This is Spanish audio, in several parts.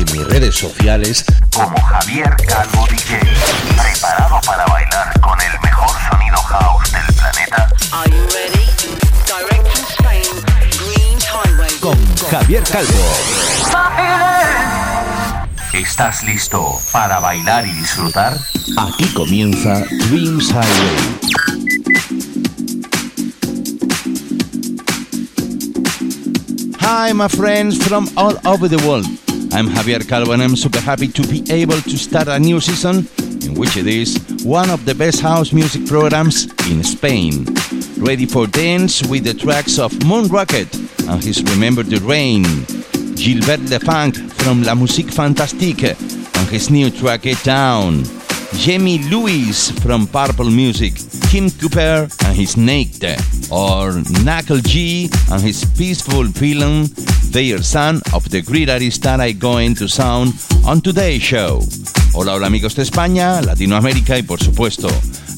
y en mis redes sociales como Javier Calvo DJ. ¿Preparado para bailar con el mejor sonido house del planeta? Are you ready? Direct from Spain, Dreams Highway. Con Javier Calvo. ¿Estás listo para bailar y disfrutar? aquí comienza Dreams Highway. Hi, my friends from all over the world. I'm Javier Calvo and I'm super happy to be able to start a new season in which it is one of the best house music programs in Spain. Ready for dance with the tracks of Moon Rocket and his Remember the Rain. Gilbert Lefunk from La Musique Fantastique and his new track Get Down. Jamie Lewis from Purple Music, Kim Cooper and his Naked, or Knuckle G and his Peaceful Feeling, they are son of the great artist that going to sound on today's show. Hola, hola amigos de España, Latinoamérica y por supuesto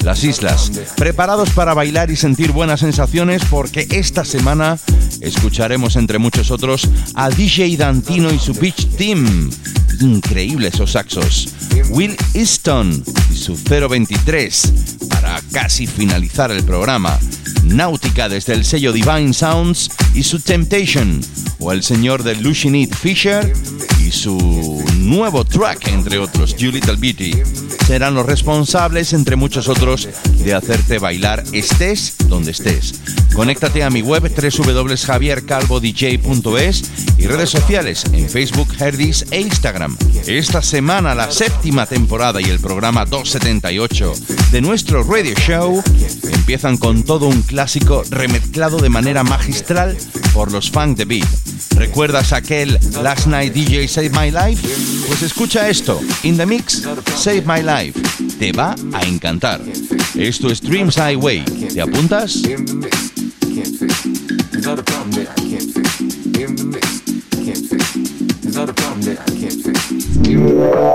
las islas. Preparados para bailar y sentir buenas sensaciones porque esta semana escucharemos entre muchos otros a DJ Dantino y su Beach Team. Increíbles esos saxos. Will Easton y su 023 para casi finalizar el programa. Náutica desde el sello Divine Sounds y su Temptation. O el señor de Lucinit Fisher y su nuevo track, entre otros, You Little Beauty. Serán los responsables, entre muchos otros, de hacerte bailar estés donde estés. Conéctate a mi web www.javiercalvodj.es y redes sociales en Facebook, Herdis e Instagram. Esta semana la séptima temporada y el programa 278 de nuestro radio show empiezan con todo un clásico remezclado de manera magistral por los fans de Beat. ¿Recuerdas aquel Last Night DJ Save My Life? Pues escucha esto, In the Mix, Save My Life. Te va a encantar. Esto es Dreams Highway. ¿Te apuntas? in the mix, can't fix. A problem I can't fix. The.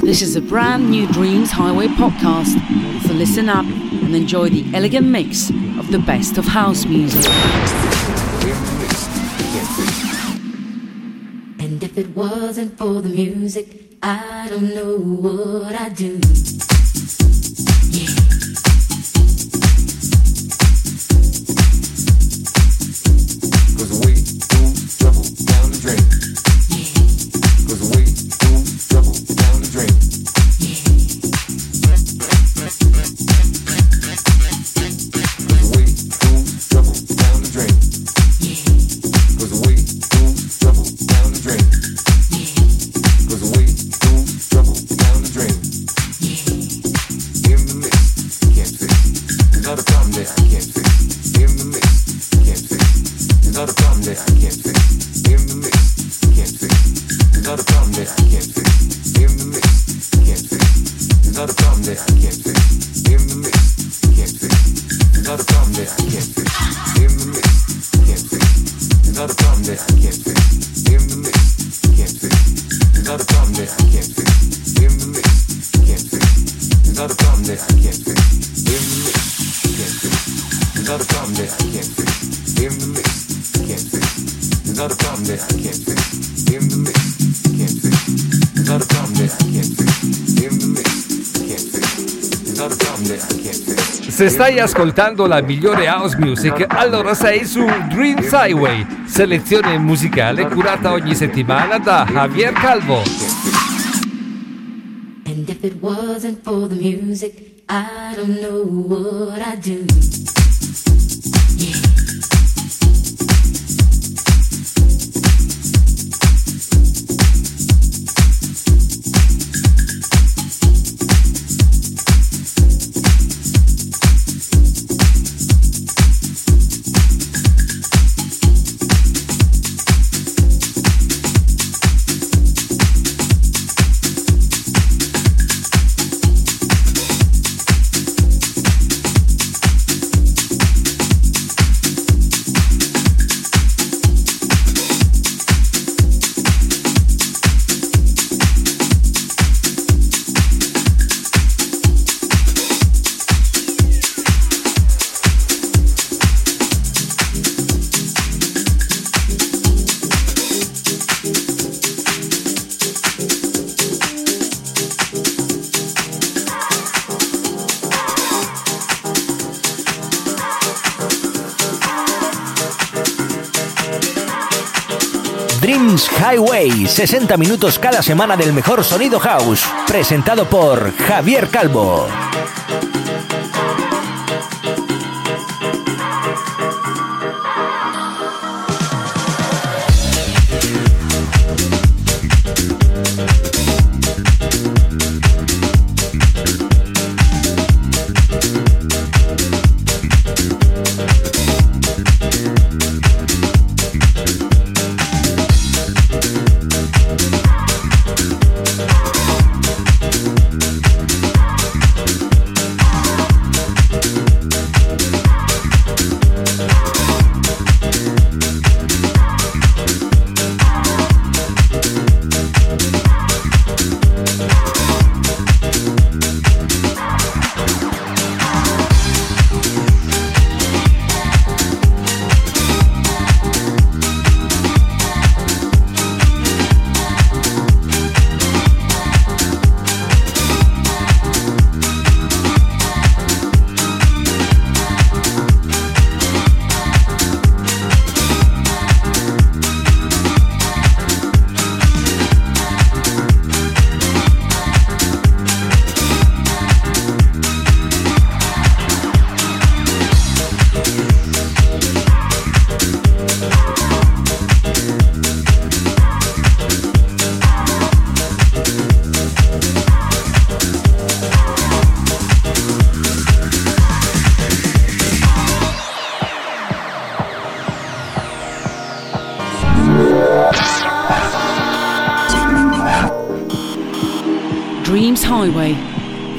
This is a brand new Dreams Highway podcast. So listen up and enjoy the elegant mix of the best of house music. And if it wasn't for the music, I don't know what I'd do. Stai ascoltando la migliore house music, allora sei su Dreams Highway, selezione musicale curata ogni settimana da Javier Calvo. And if it wasn't for the music, Highway, 60 minutos cada semana del mejor sonido house, presentado por Javier Calvo.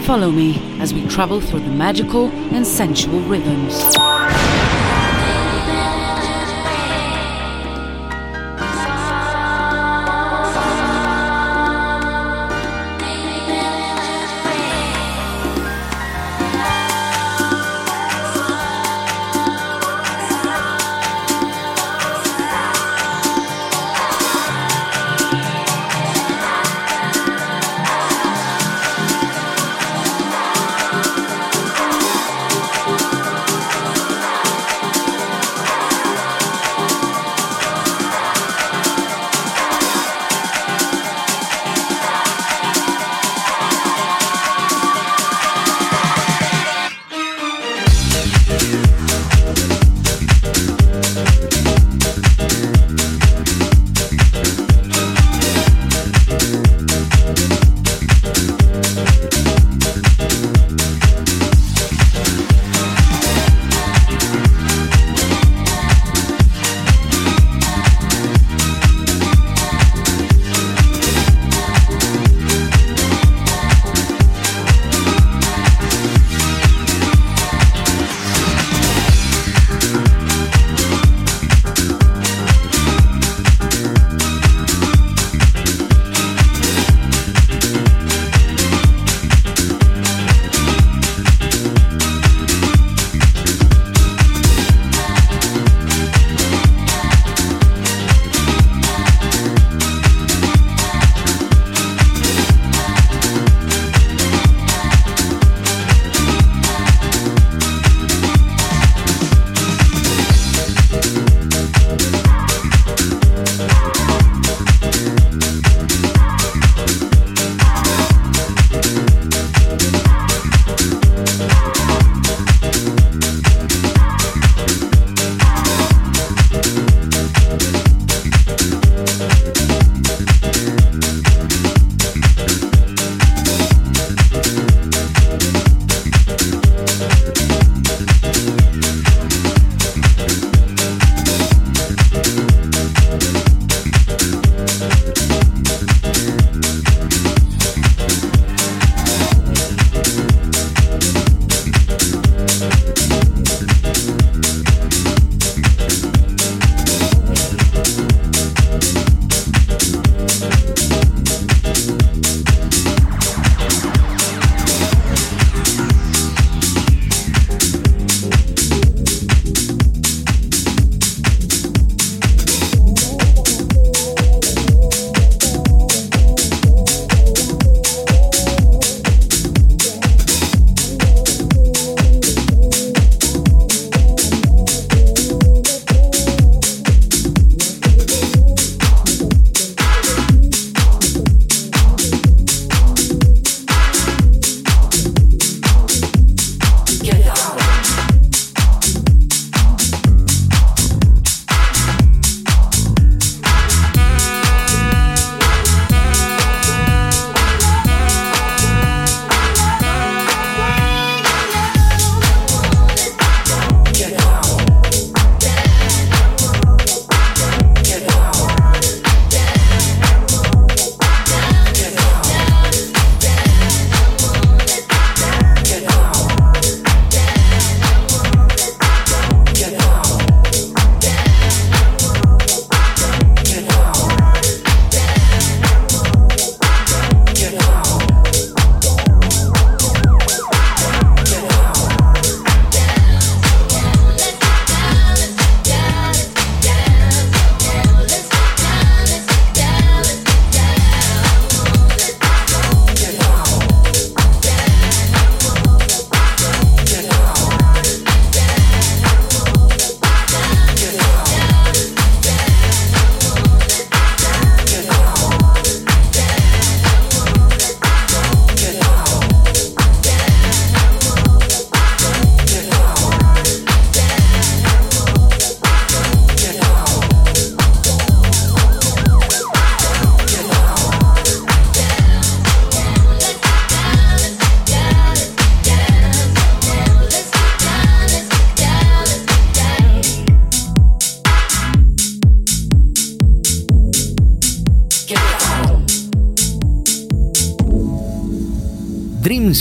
Follow me as we travel through the magical and sensual rhythms.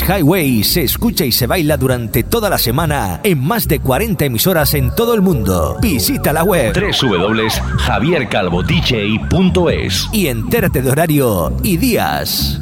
Highway se escucha y se baila durante toda la semana en más de 40 emisoras en todo el mundo. Visita la web www.javiercalvodj.es y entérate de horario y días.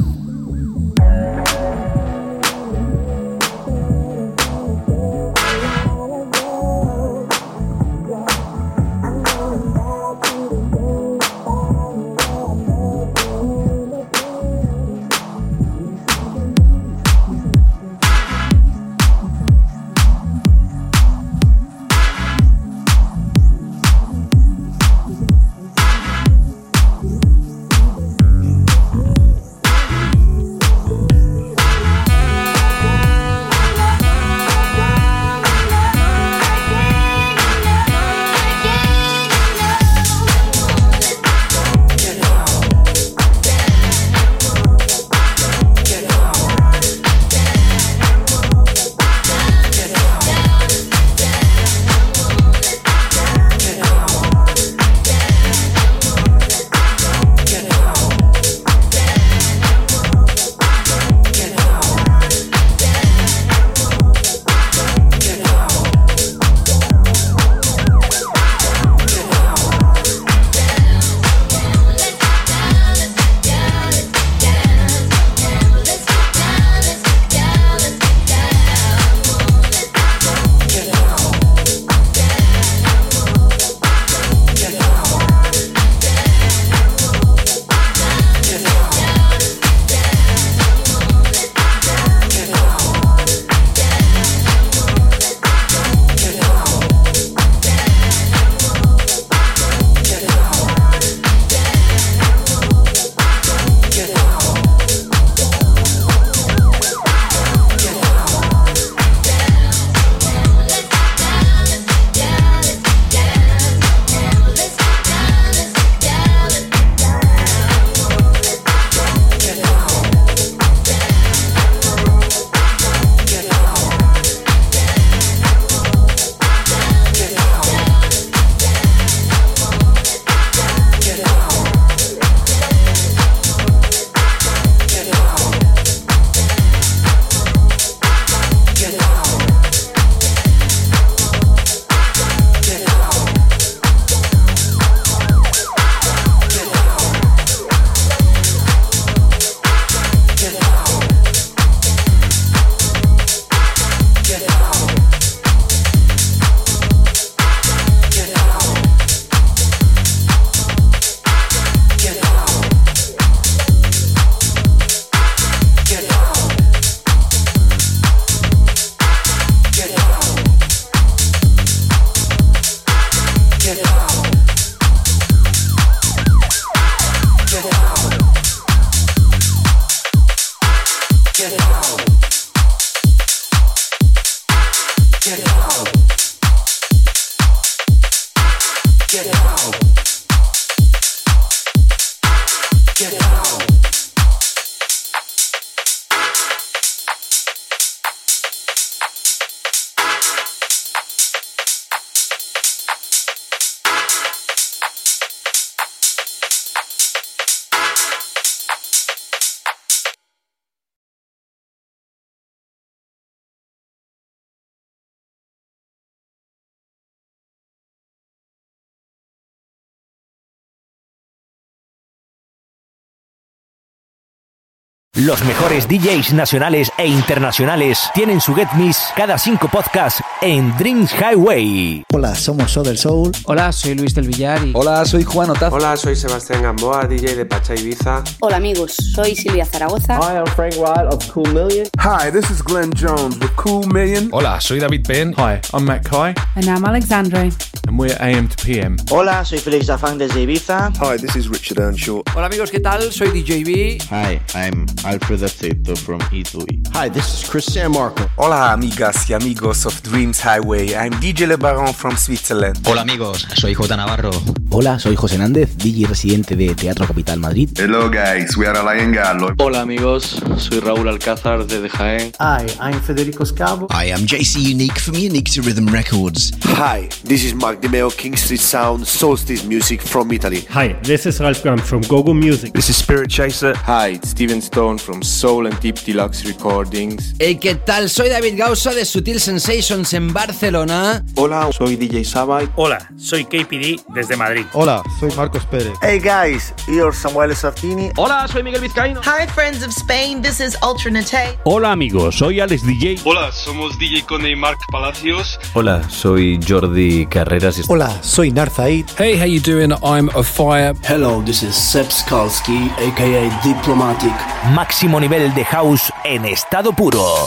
Los mejores DJs nacionales e internacionales tienen su Get Miss cada cinco podcasts en Dreams Highway. Hola, somos Soder Soul. Hola, soy Luis del Villar. Y... Hola, soy Juan Otaz. Hola, soy Sebastián Gamboa, DJ de Pacha Ibiza. Hola amigos, soy Silvia Zaragoza. Hi, I'm Frank Wild of Cool Million. Hi, this is Glenn Jones with Cool Million. Hola, soy David Penn. Hi, I'm Matt Kai. And I'm Alexandre. And we're AM to PM. Hola, soy Felix Zafang desde Ibiza. Hi, this is Richard Earnshaw. Hola amigos, ¿qué tal? Soy DJB. Hi, I'm Alfred Aceto from Italy. Hi, this is Chris San Marco. Hola amigas y amigos of Dreams Highway. I'm DJ Le Baron from Switzerland. Hola amigos, soy J Navarro. Hola, soy José Nández, DJ residente de Teatro Capital Madrid. Hello guys, we are Alain Gallo. Hola amigos, soy Raúl Alcázar desde Jaén. Hi, I'm Federico Scavo. I am JC Unique from Unique to Rhythm Records. Hi, this is Mark Di Meo, King Street Sound, Solstice Music from Italy. Hi, this is Ralph Graham from Gogo Music. This is Spirit Chaser. Hi, it's Steven Stone from Soul and Deep Deluxe Recordings. Hey, ¿qué tal? Soy David Gausa de Sutil Sensations en Barcelona. Hola, soy DJ Sabai. Hola, soy KPD desde Madrid. Hola, soy Marcos Pérez. Hey guys, you're Samuel Sartini. Hola, soy Miguel Vizcaíno. Hi friends of Spain, this is Ultra Nate. Hola amigos, soy Alex DJ. Hola, somos DJ Cone y Mark Palacios. Hola, soy Jordi Carreras. Hola, soy Narzaid. Hey, how you doing? I'm a fire. Hello, this is Seb Skalski, aka Diplomatic. Máximo nivel de house en estado puro.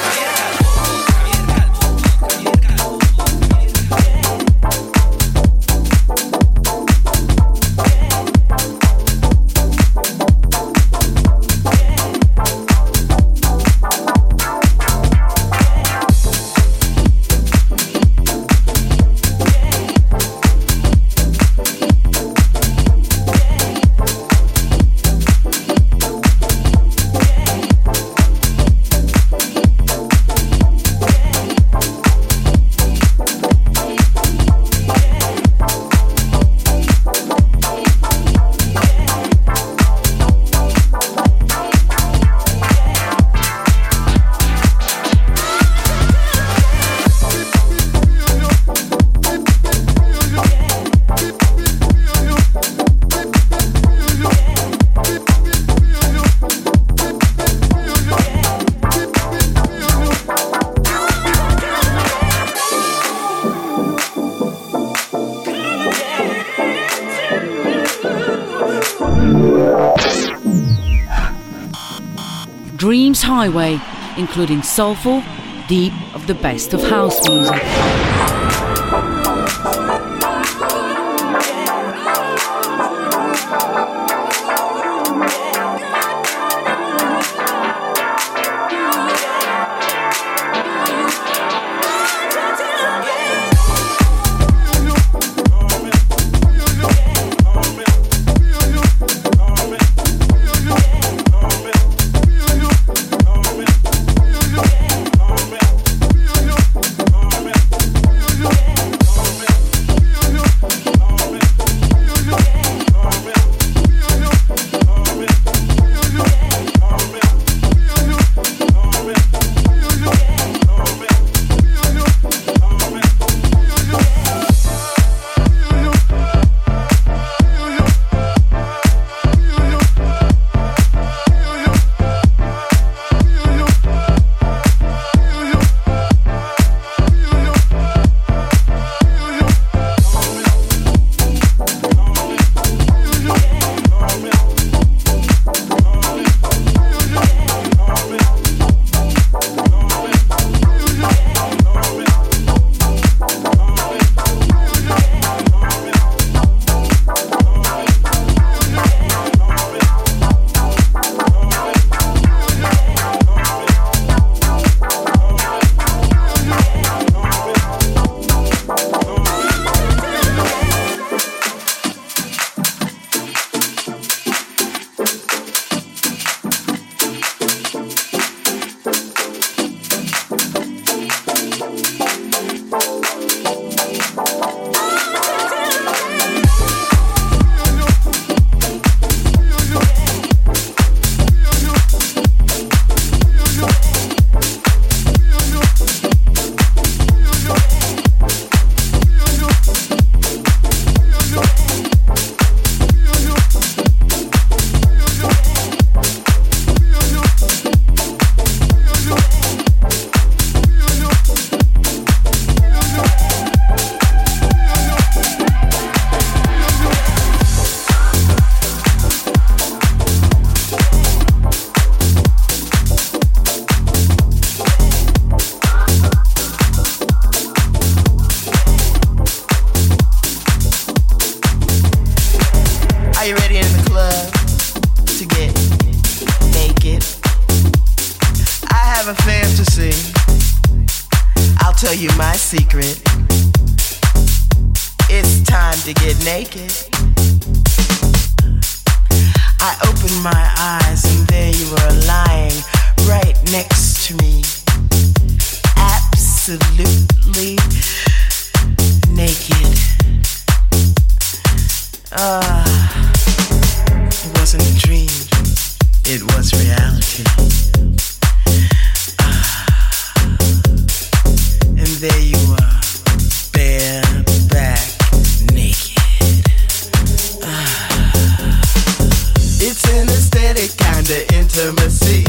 Highway, including soulful, deep of the best of house music. chama-se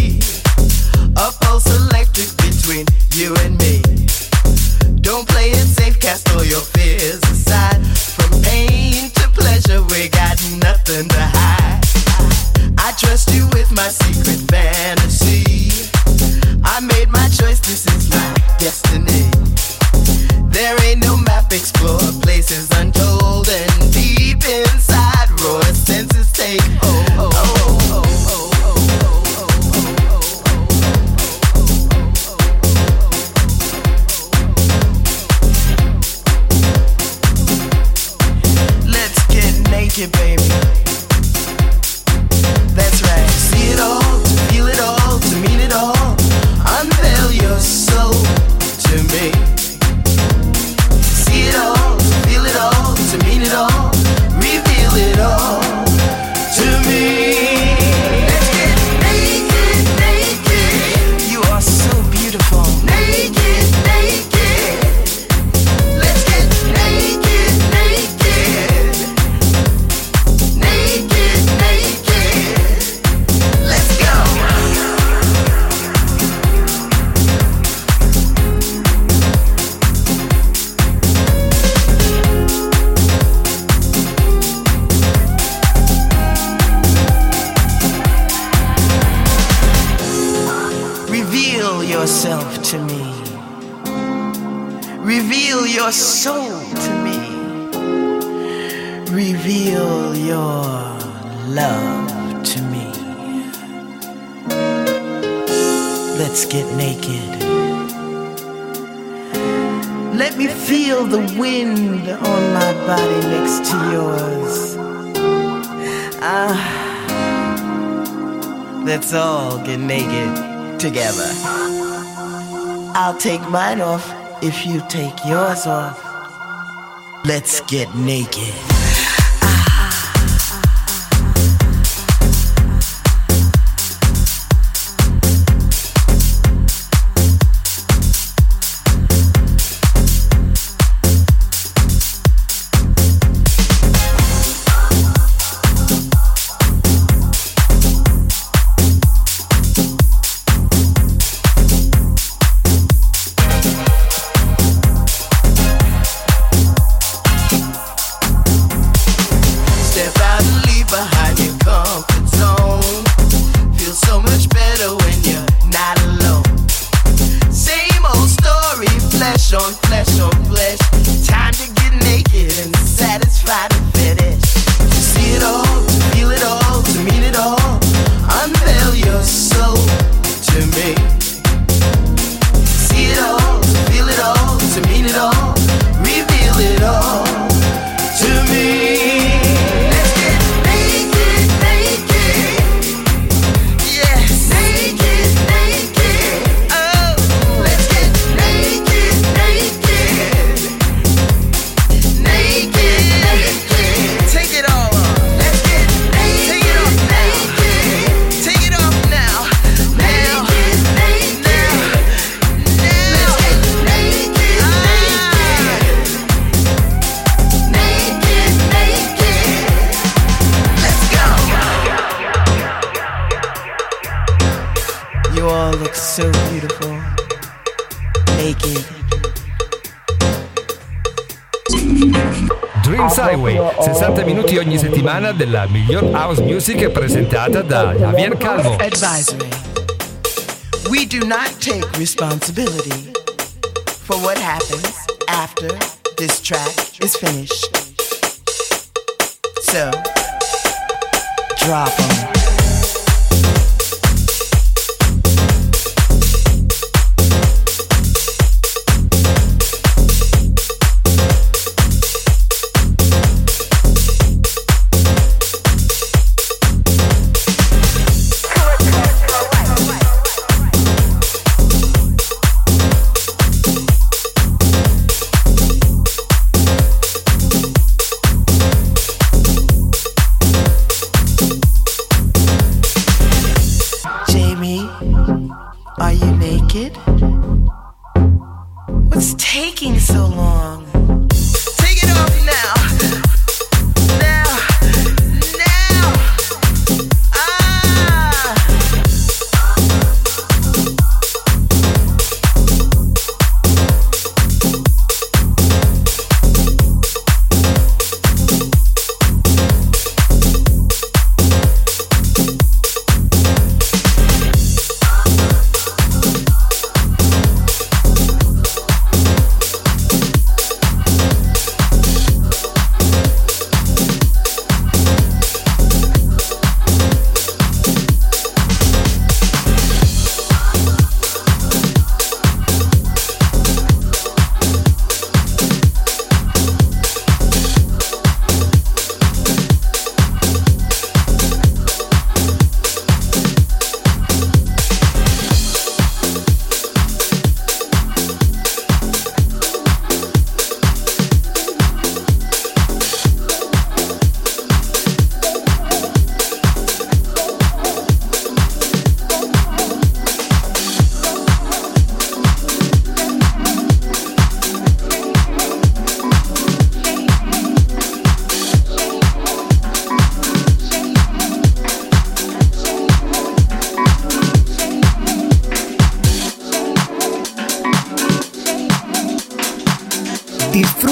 Let me feel the wind on my body next to yours. Ah, let's all get naked together. I'll take mine off if you take yours off. Let's get naked. You all look so beautiful, naked. Dreams Highway, 60 minuti ogni settimana della miglior house music presentata da Javier Calvo. Advisory. We do not take responsibility for what happens after this track is finished. So, drop them.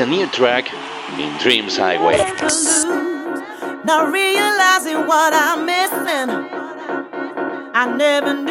a new track in Dreams Highway. Not realizing what I'm missing. I never knew.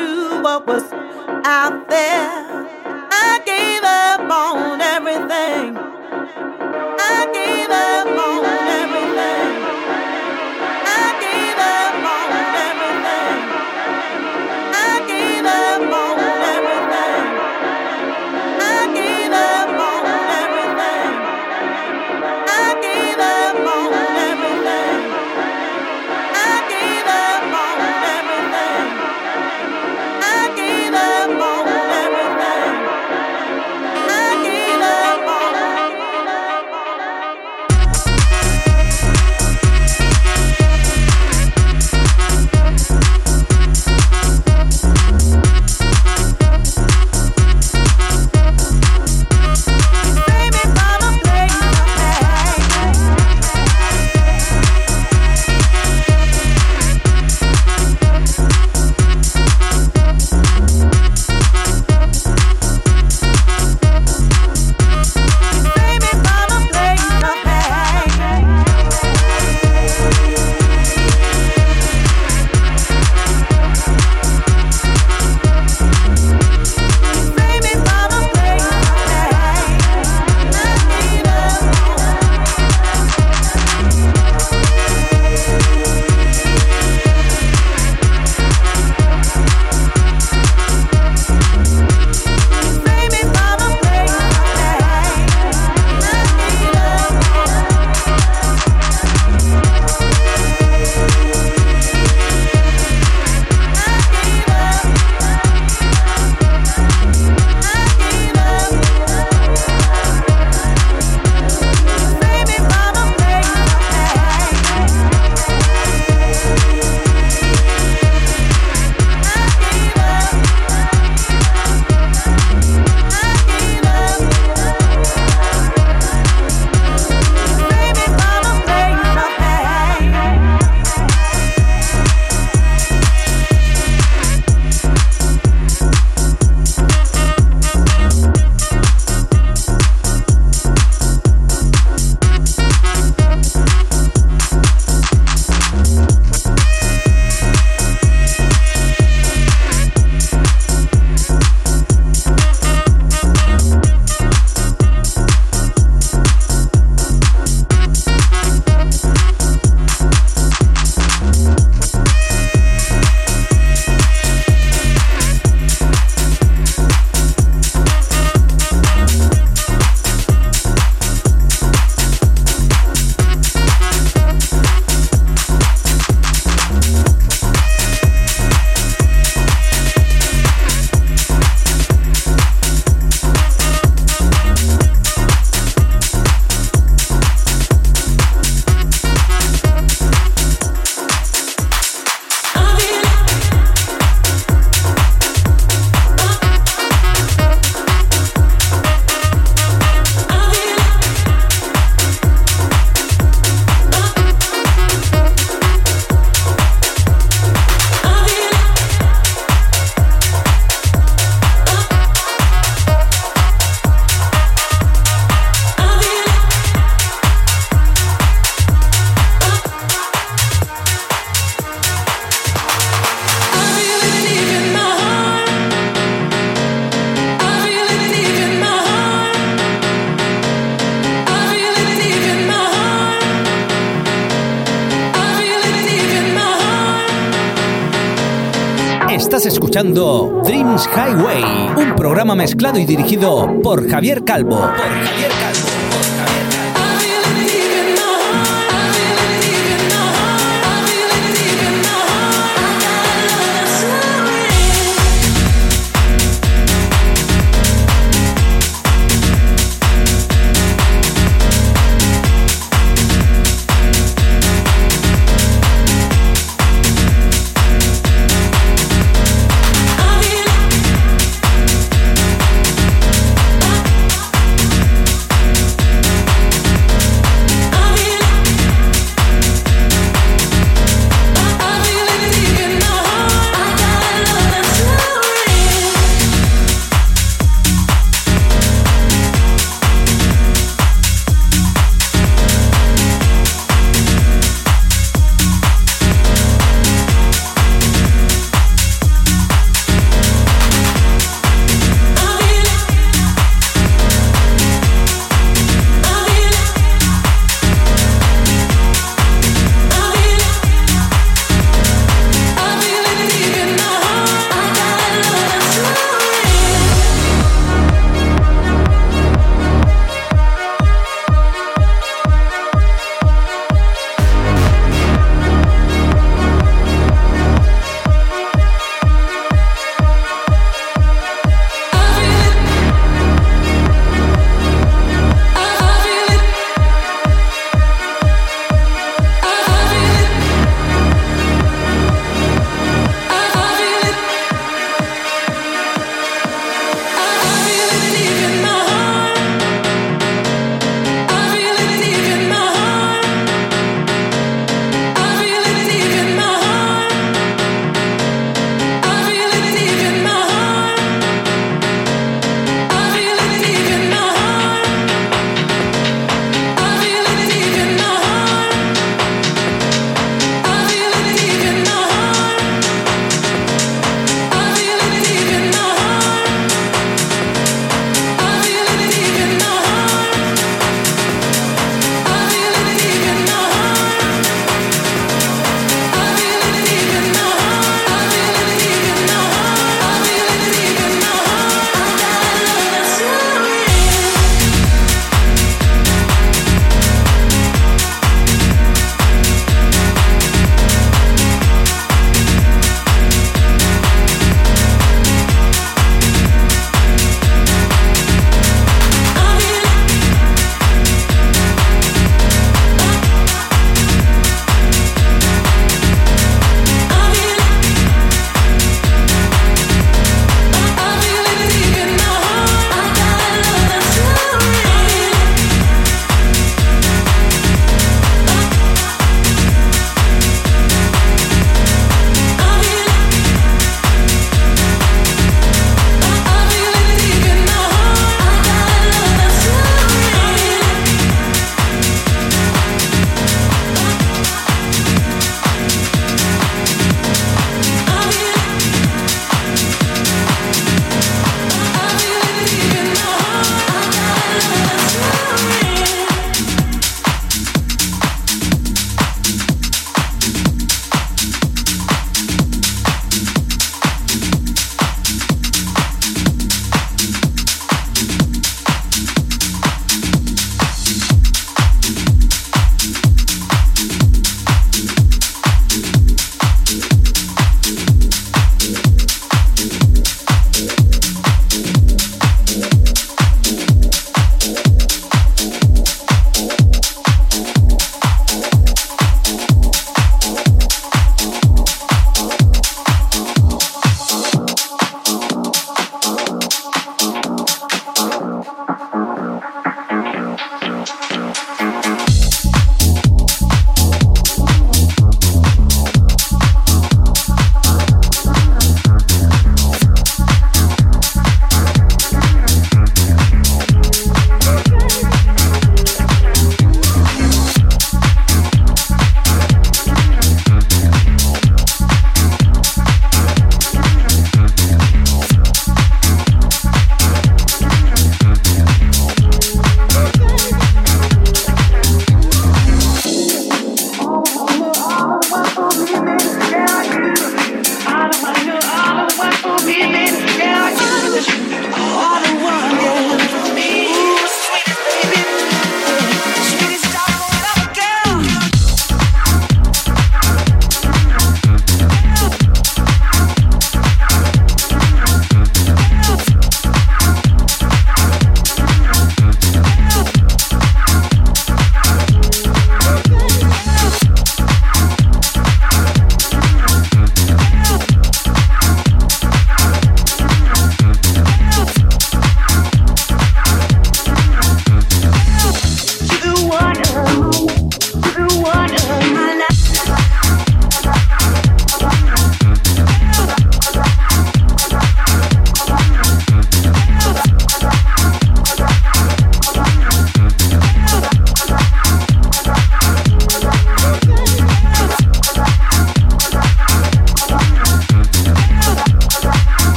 mezclado y dirigido por Javier Calvo.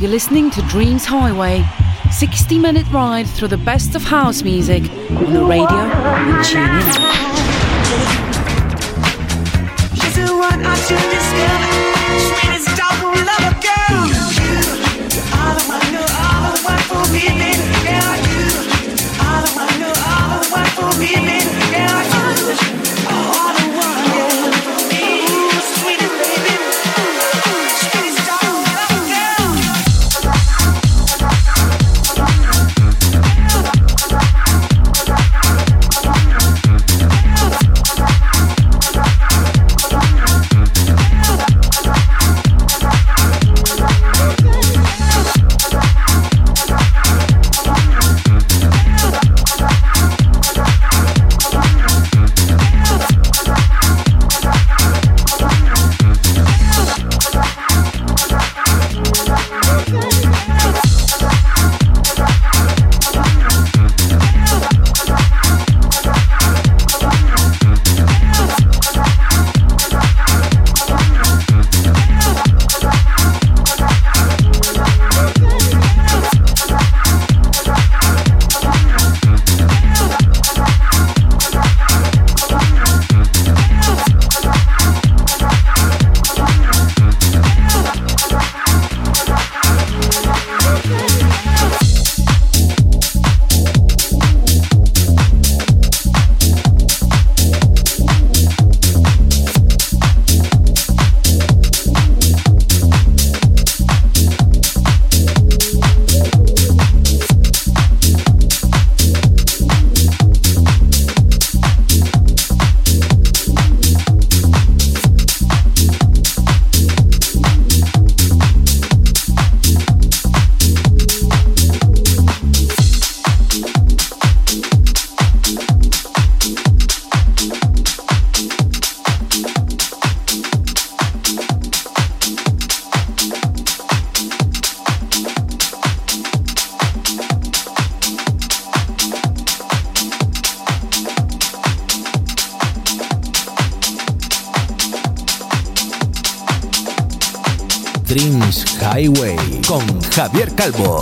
You're listening to Dreams Highway, 60 minute ride through the best of house music on the radio and tune in. Calvo.